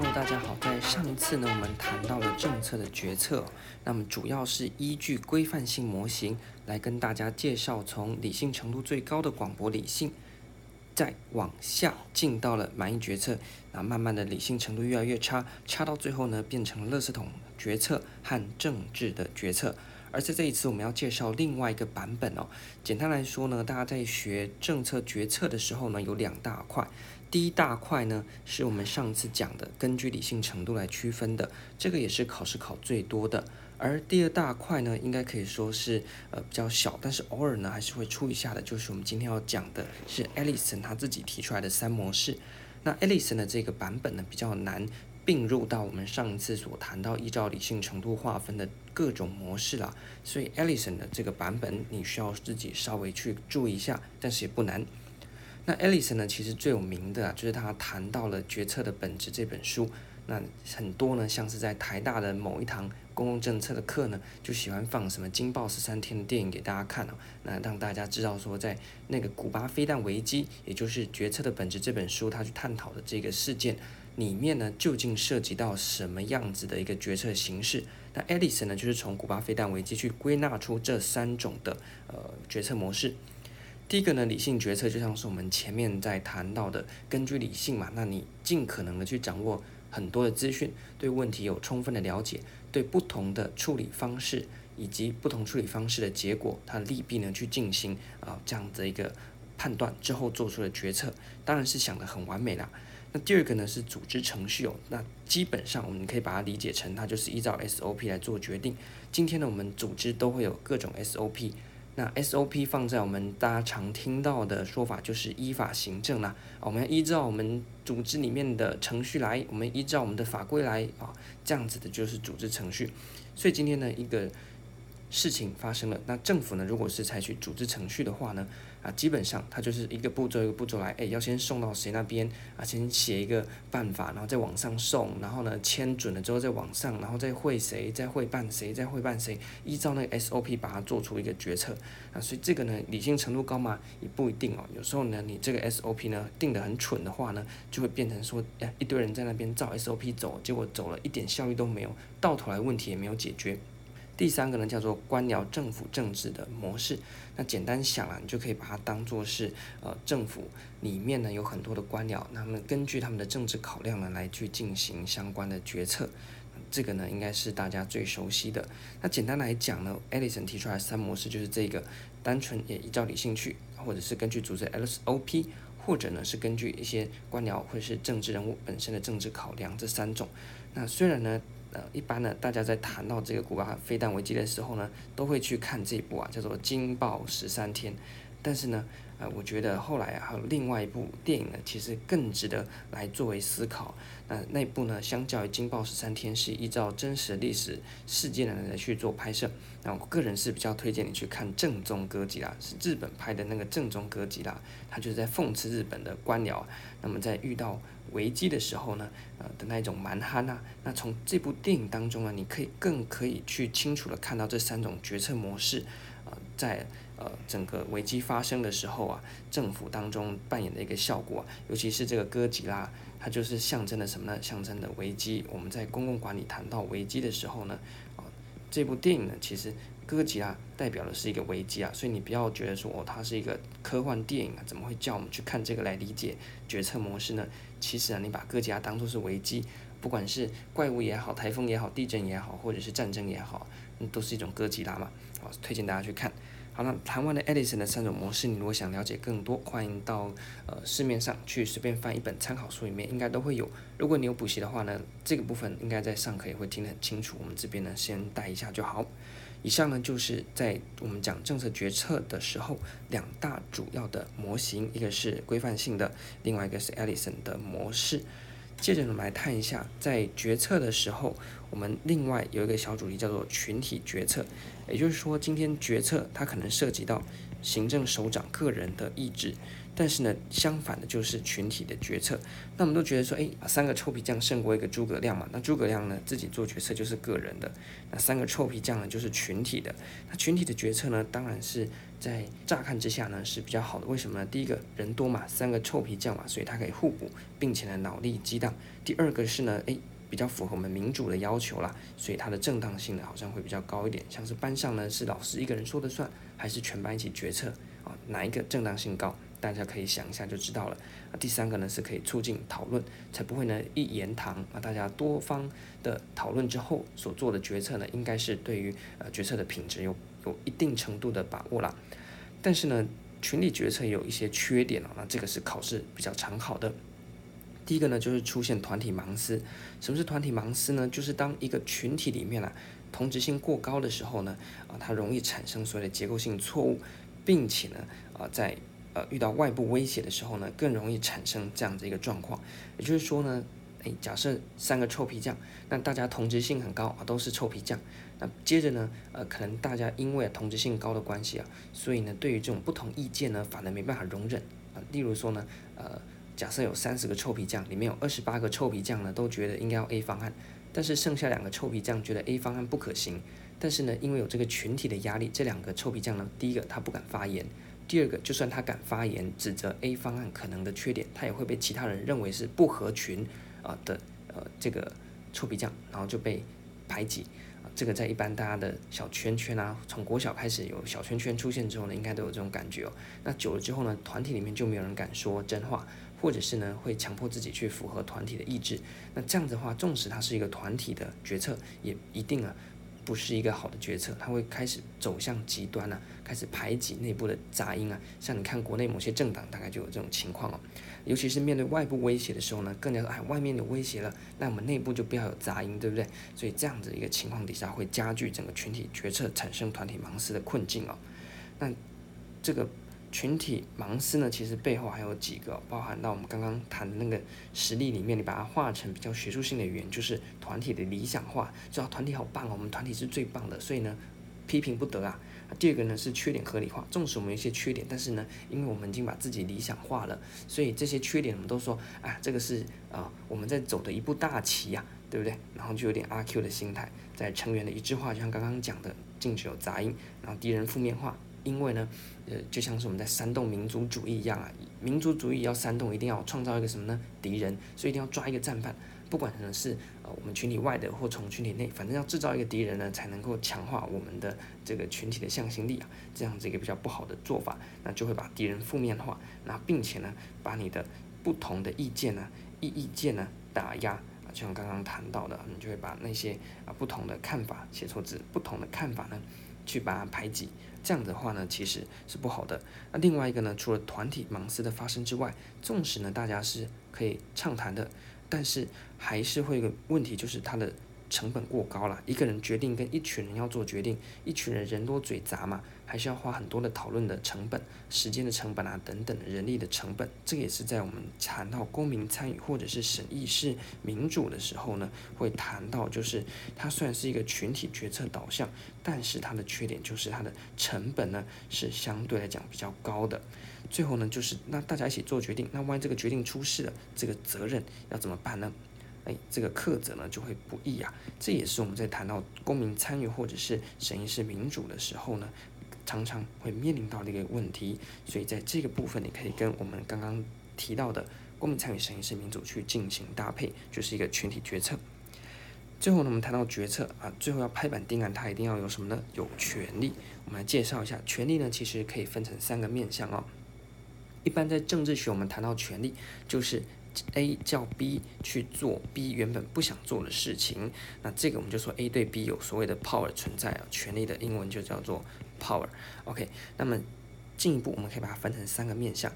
各位大家好。在上一次呢，我们谈到了政策的决策，那么主要是依据规范性模型来跟大家介绍，从理性程度最高的广博理性，再往下进到了满意决策，那慢慢的理性程度越来越差，差到最后呢，变成了垃圾桶决策和政治的决策。而在这一次，我们要介绍另外一个版本哦。简单来说呢，大家在学政策决策的时候呢，有两大块。第一大块呢，是我们上次讲的，根据理性程度来区分的，这个也是考试考最多的。而第二大块呢，应该可以说是呃比较小，但是偶尔呢还是会出一下的，就是我们今天要讲的是 Ellison 他自己提出来的三模式。那 Ellison 的这个版本呢，比较难并入到我们上一次所谈到依照理性程度划分的各种模式啦，所以 Ellison 的这个版本你需要自己稍微去注意一下，但是也不难。那 Ellison 呢，其实最有名的啊，就是他谈到了《决策的本质》这本书。那很多呢，像是在台大的某一堂公共政策的课呢，就喜欢放什么《惊爆十三天》的电影给大家看哦。那让大家知道说，在那个古巴飞弹危机，也就是《决策的本质》这本书，他去探讨的这个事件里面呢，究竟涉及到什么样子的一个决策形式？那 Edison 呢，就是从古巴飞弹危机去归纳出这三种的呃决策模式。第一个呢，理性决策就像是我们前面在谈到的，根据理性嘛，那你尽可能的去掌握很多的资讯，对问题有充分的了解，对不同的处理方式以及不同处理方式的结果，它利弊呢去进行啊、这样的一个判断之后做出的决策，当然是想得很完美啦。那第二个呢是组织程序哦，那基本上我们可以把它理解成它就是依照 SOP 来做决定。今天呢我们组织都会有各种 SOP。那 SOP 放在我们大家常听到的说法就是依法行政啦，我们要依照我们组织里面的程序来，我们依照我们的法规来啊，这样子的就是组织程序。所以今天呢一个事情发生了，那政府呢如果是采取组织程序的话呢？啊，基本上它就是一个步骤一个步骤来，哎，要先送到谁那边啊？先写一个办法，然后再往上送，然后呢签准了之后再往上，然后再会谁，再会办谁，再会办谁，依照那个 SOP 把它做出一个决策啊。所以这个呢，理性程度高吗？也不一定哦。有时候呢，你这个 SOP 呢定得很蠢的话呢，就会变成说，哎，一堆人在那边照 SOP 走，结果走了一点效率都没有，到头来问题也没有解决。第三个呢，叫做官僚政府政治的模式。那简单想啊，你就可以把它当做是呃，政府里面呢有很多的官僚，那么根据他们的政治考量呢来去进行相关的决策。这个呢应该是大家最熟悉的。那简单来讲呢，Ellison 提出来三模式就是这个，单纯也依照理性去，或者是根据组织 SOP，或者呢是根据一些官僚或者是政治人物本身的政治考量这三种。那虽然呢。呃，一般呢，大家在谈到这个古巴飞弹危机的时候呢，都会去看这一部啊，叫做《惊爆十三天》。但是呢，呃，我觉得后来，还有另外一部电影呢，其实更值得来作为思考。那那部呢，相较于《惊爆十三天》，是依照真实历史事件呢来去做拍摄。那我个人是比较推荐你去看《正宗歌吉拉》，是日本拍的那个《正宗歌吉拉》，他就是在讽刺日本的官僚。那么在遇到危机的时候呢，呃的那一种蛮横啊，那从这部电影当中呢，你可以更可以去清楚的看到这三种决策模式，呃，在呃整个危机发生的时候啊，政府当中扮演的一个效果啊，尤其是这个哥吉拉，它就是象征了什么呢？象征的危机。我们在公共管理谈到危机的时候呢，啊，这部电影呢，其实。哥吉拉代表的是一个危机啊，所以你不要觉得说哦，它是一个科幻电影啊，怎么会叫我们去看这个来理解决策模式呢？其实啊，你把哥吉拉当作是危机，不管是怪物也好、台风也好、地震也好，或者是战争也好，都是一种哥吉拉嘛。好，推荐大家去看。好了，谈完了 Edison 的三种模式，你如果想了解更多，欢迎到呃市面上去随便翻一本参考书，里面应该都会有。如果你有补习的话呢，这个部分应该在上课也会听得很清楚。我们这边呢，先带一下就好。以上呢，就是在我们讲政策决策的时候，两大主要的模型，一个是规范性的，另外一个是 Edison 的模式。接着我们来看一下，在决策的时候，我们另外有一个小主题叫做群体决策，也就是说，今天决策它可能涉及到行政首长个人的意志。但是呢，相反的就是群体的决策。那我们都觉得说，哎，三个臭皮匠胜过一个诸葛亮嘛。那诸葛亮呢，自己做决策就是个人的；那三个臭皮匠呢，就是群体的。那群体的决策呢，当然是在乍看之下呢是比较好的。为什么呢？第一个人多嘛，三个臭皮匠嘛，所以它可以互补，并且呢脑力激荡。第二个是呢，哎，比较符合我们民主的要求啦，所以它的正当性呢好像会比较高一点。像是班上呢是老师一个人说的算，还是全班一起决策啊？哪一个正当性高？大家可以想一下就知道了。啊，第三个呢是可以促进讨论，才不会呢一言堂啊。大家多方的讨论之后所做的决策呢，应该是对于呃决策的品质有有一定程度的把握啦。但是呢，群体决策有一些缺点啊。那这个是考试比较常考的。第一个呢就是出现团体盲思。什么是团体盲思呢？就是当一个群体里面啊同质性过高的时候呢，啊它容易产生所谓的结构性错误，并且呢啊在呃，遇到外部威胁的时候呢，更容易产生这样子一个状况。也就是说呢，诶，假设三个臭皮匠，那大家同质性很高啊，都是臭皮匠。那接着呢，呃，可能大家因为同质性高的关系啊，所以呢，对于这种不同意见呢，反而没办法容忍啊。例如说呢，呃，假设有三十个臭皮匠，里面有二十八个臭皮匠呢，都觉得应该要 A 方案，但是剩下两个臭皮匠觉得 A 方案不可行。但是呢，因为有这个群体的压力，这两个臭皮匠呢，第一个他不敢发言。第二个，就算他敢发言指责 A 方案可能的缺点，他也会被其他人认为是不合群啊的呃这个臭皮匠，然后就被排挤啊。这个在一般大家的小圈圈啊，从国小开始有小圈圈出现之后呢，应该都有这种感觉哦。那久了之后呢，团体里面就没有人敢说真话，或者是呢会强迫自己去符合团体的意志。那这样子的话，纵使它是一个团体的决策，也一定啊。不是一个好的决策，它会开始走向极端啊，开始排挤内部的杂音啊。像你看国内某些政党，大概就有这种情况哦。尤其是面对外部威胁的时候呢，更加，哎，外面有威胁了，那我们内部就不要有杂音，对不对？所以这样子一个情况底下，会加剧整个群体决策产生团体盲思的困境哦。那这个。群体盲思呢，其实背后还有几个，包含到我们刚刚谈的那个实例里面，你把它化成比较学术性的语言，就是团体的理想化，知道团体好棒哦，我们团体是最棒的，所以呢，批评不得啊。第二个呢是缺点合理化，纵使我们有一些缺点，但是呢，因为我们已经把自己理想化了，所以这些缺点我们都说，啊，这个是啊我们在走的一步大棋呀，对不对？然后就有点阿 Q 的心态，在成员的一致化，就像刚刚讲的，禁止有杂音，然后敌人负面化。因为呢，呃，就像是我们在煽动民族主义一样啊，民族主义要煽动，一定要创造一个什么呢？敌人，所以一定要抓一个战犯，不管呢是我们群体外的或从群体内，反正要制造一个敌人呢，才能够强化我们的这个群体的向心力啊，这样子一个比较不好的做法，那就会把敌人负面化，那并且呢，把你的不同的意见呢，意意见呢打压啊，就像刚刚谈到的，你就会把那些啊不同的看法写错字，不同的看法呢，去把它排挤。这样的话呢，其实是不好的。那另外一个呢，除了团体盲思的发生之外，纵使呢大家是可以畅谈的，但是还是会有个问题，就是它的。成本过高了，一个人决定跟一群人要做决定，一群人人多嘴杂嘛，还是要花很多的讨论的成本、时间的成本啊等等人力的成本。这个也是在我们谈到公民参与或者是审议式民主的时候呢，会谈到，就是它虽然是一个群体决策导向，但是它的缺点就是它的成本呢是相对来讲比较高的。最后呢，就是那大家一起做决定，那万一这个决定出事了，这个责任要怎么办呢？哎，这个课责呢就会不易啊，这也是我们在谈到公民参与或者是审议式民主的时候呢，常常会面临到的一个问题。所以在这个部分，你可以跟我们刚刚提到的公民参与审议式民主去进行搭配，就是一个群体决策。最后呢，我们谈到决策啊，最后要拍板定案，它一定要有什么呢？有权利。我们来介绍一下权利呢，其实可以分成三个面向哦。一般在政治学，我们谈到权利，就是。A 叫 B 去做 B 原本不想做的事情，那这个我们就说 A 对 B 有所谓的 power 存在啊，权力的英文就叫做 power。OK，那么进一步我们可以把它分成三个面向，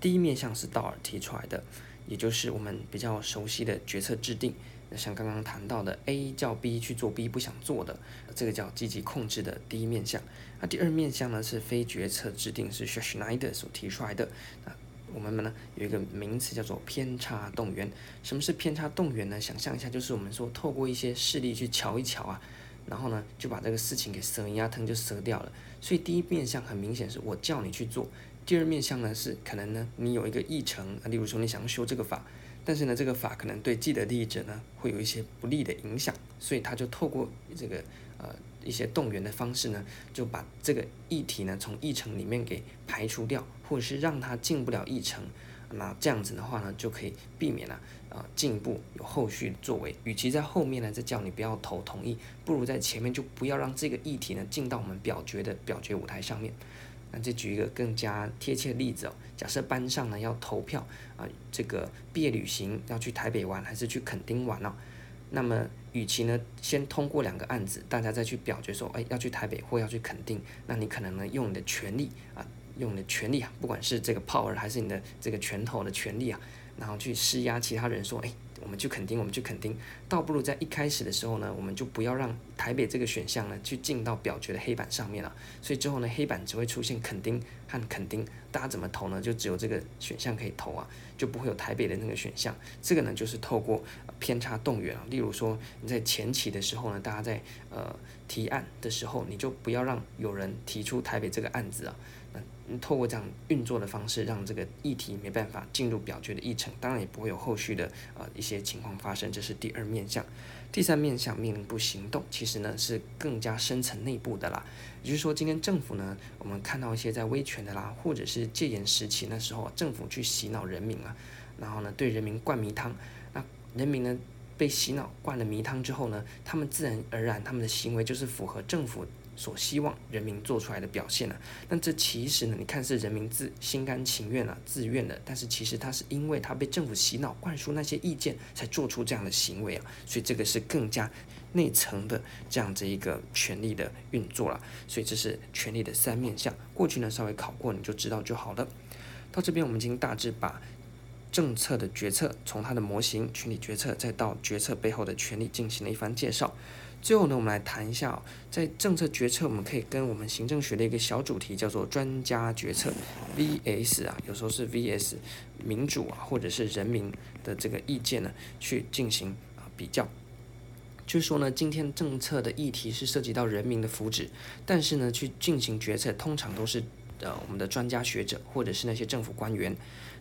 第一面向是道尔提出来的，也就是我们比较熟悉的决策制定，那像刚刚谈到的 A 叫 B 去做 B 不想做的，这个叫积极控制的第一面向。那第二面向呢是非决策制定，是 Schneider 所提出来的。那我们呢有一个名词叫做偏差动员。什么是偏差动员呢？想象一下，就是我们说透过一些事例去瞧一瞧啊，然后呢就把这个事情给蛇压疼就折掉了。所以第一面向很明显是我叫你去做，第二面向呢是可能呢你有一个议程，例如说你想要修这个法，但是呢这个法可能对既得利益者呢会有一些不利的影响，所以他就透过这个呃。一些动员的方式呢，就把这个议题呢从议程里面给排除掉，或者是让他进不了议程。那这样子的话呢，就可以避免了呃进一步有后续作为。与其在后面呢再叫你不要投同意，不如在前面就不要让这个议题呢进到我们表决的表决舞台上面。那再举一个更加贴切的例子哦，假设班上呢要投票啊，这个毕业旅行要去台北玩还是去垦丁玩哦？那么，与其呢先通过两个案子，大家再去表决说，哎，要去台北或要去垦丁，那你可能呢用你的权利啊，用你的权力啊，不管是这个 power 还是你的这个拳头的权力啊，然后去施压其他人说，哎。我们去垦丁，我们去垦丁，倒不如在一开始的时候呢，我们就不要让台北这个选项呢去进到表决的黑板上面了。所以之后呢，黑板只会出现垦丁和垦丁，大家怎么投呢？就只有这个选项可以投啊，就不会有台北的那个选项。这个呢，就是透过偏差动员啊。例如说你在前期的时候呢，大家在呃提案的时候，你就不要让有人提出台北这个案子啊。透过这样运作的方式，让这个议题没办法进入表决的议程，当然也不会有后续的呃一些情况发生。这是第二面向，第三面向命令不行动，其实呢是更加深层内部的啦。也就是说，今天政府呢，我们看到一些在威权的啦，或者是戒严时期那时候，政府去洗脑人民啊，然后呢对人民灌迷汤，那人民呢被洗脑灌了迷汤之后呢，他们自然而然他们的行为就是符合政府。所希望人民做出来的表现呢、啊？那这其实呢，你看是人民自心甘情愿啊，自愿的。但是其实他是因为他被政府洗脑灌输那些意见，才做出这样的行为啊。所以这个是更加内层的这样子一个权力的运作了。所以这是权力的三面向。过去呢稍微考过你就知道就好了。到这边我们已经大致把政策的决策从它的模型、群体决策，再到决策背后的权力进行了一番介绍。最后呢，我们来谈一下哦，在政策决策，我们可以跟我们行政学的一个小主题叫做专家决策，VS 啊，有时候是 VS 民主啊，或者是人民的这个意见呢，去进行啊比较。就是说呢，今天政策的议题是涉及到人民的福祉，但是呢，去进行决策通常都是呃我们的专家学者或者是那些政府官员。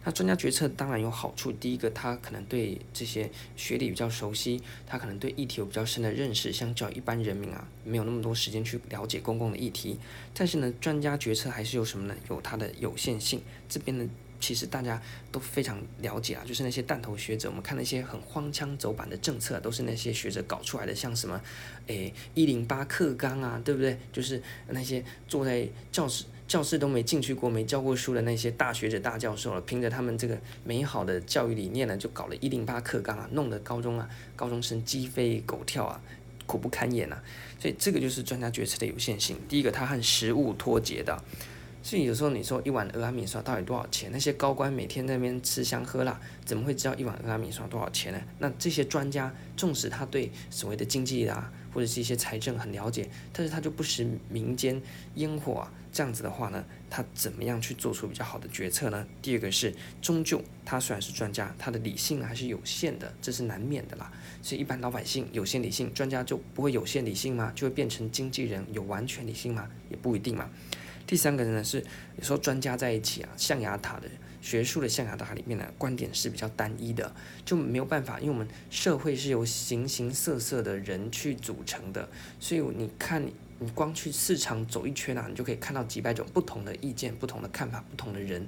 那专家决策当然有好处，第一个，他可能对这些学理比较熟悉，他可能对议题有比较深的认识，相较一般人民啊，没有那么多时间去了解公共的议题。但是呢，专家决策还是有什么呢？有它的有限性。这边呢，其实大家都非常了解啊，就是那些弹头学者，我们看那些很荒腔走板的政策，都是那些学者搞出来的，像什么，诶，一零八课纲啊，对不对？就是那些坐在教室。教室都没进去过、没教过书的那些大学者、大教授了，凭着他们这个美好的教育理念呢，就搞了一零八课纲啊，弄得高中啊高中生鸡飞狗跳啊，苦不堪言呐、啊。所以这个就是专家决策的有限性。第一个，它和实物脱节的。所以有时候你说一碗蚵仔面刷到底多少钱？那些高官每天那边吃香喝辣，怎么会知道一碗蚵仔面刷多少钱呢？那这些专家，纵使他对所谓的经济啊，或者是一些财政很了解，但是他就不食民间烟火啊。这样子的话呢，他怎么样去做出比较好的决策呢？第二个是，终究他虽然是专家，他的理性还是有限的，这是难免的啦。所以一般老百姓有限理性，专家就不会有限理性吗？就会变成经纪人有完全理性吗？也不一定嘛。第三个人呢是，有时候专家在一起啊，象牙塔的学术的象牙塔里面呢，观点是比较单一的，就没有办法，因为我们社会是由形形色色的人去组成的，所以你看。你光去市场走一圈啊，你就可以看到几百种不同的意见、不同的看法、不同的人。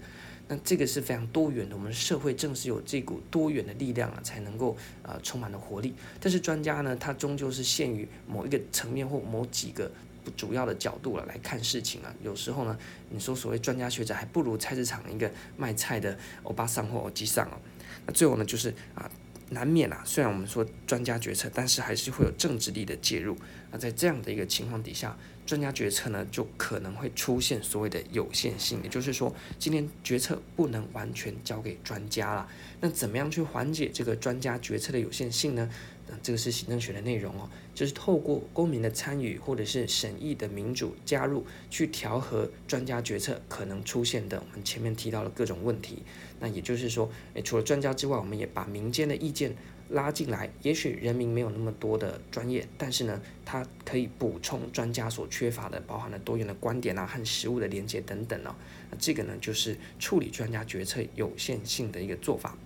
那这个是非常多元的。我们社会正是有这股多元的力量啊，才能够呃充满了活力。但是专家呢，他终究是限于某一个层面或某几个主要的角度了来看事情啊。有时候呢，你说所谓专家学者，还不如菜市场一个卖菜的欧巴桑或欧吉桑哦。那最后呢，就是啊。难免啊，虽然我们说专家决策，但是还是会有政治力的介入。那在这样的一个情况底下，专家决策呢，就可能会出现所谓的有限性，也就是说，今天决策不能完全交给专家了。那怎么样去缓解这个专家决策的有限性呢？这个是行政学的内容哦，就是透过公民的参与或者是审议的民主加入，去调和专家决策可能出现的我们前面提到的各种问题。那也就是说，诶，除了专家之外，我们也把民间的意见拉进来。也许人民没有那么多的专业，但是呢，它可以补充专家所缺乏的，包含了多元的观点啊和实务的连接等等哦。那这个呢，就是处理专家决策有限性的一个做法。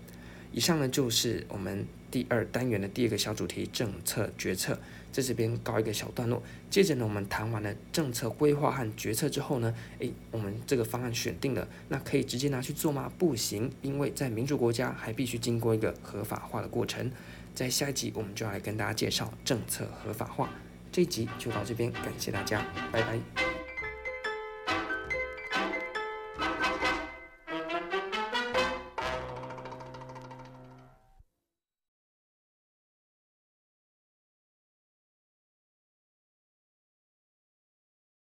以上呢，就是我们第二单元的第二个小主题——政策决策，在这边告一个小段落。接着呢，我们谈完了政策规划和决策之后呢，诶，我们这个方案选定了，那可以直接拿去做吗？不行，因为在民主国家还必须经过一个合法化的过程。在下一集，我们就要来跟大家介绍政策合法化。这一集就到这边，感谢大家，拜拜。